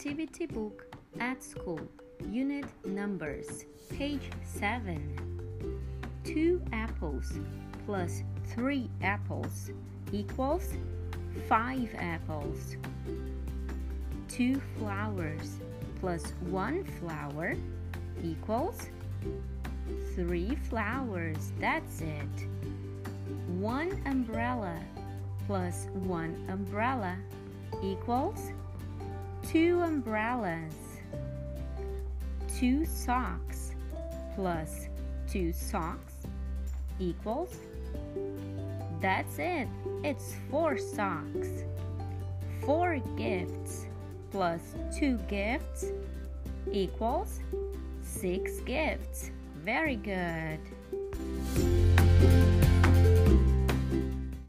Activity book at school. Unit numbers. Page 7. 2 apples plus 3 apples equals 5 apples. 2 flowers plus 1 flower equals 3 flowers. That's it. 1 umbrella plus 1 umbrella equals 2 umbrellas. 2 socks plus 2 socks equals That's it. It's 4 socks. 4 gifts plus 2 gifts equals 6 gifts. Very good.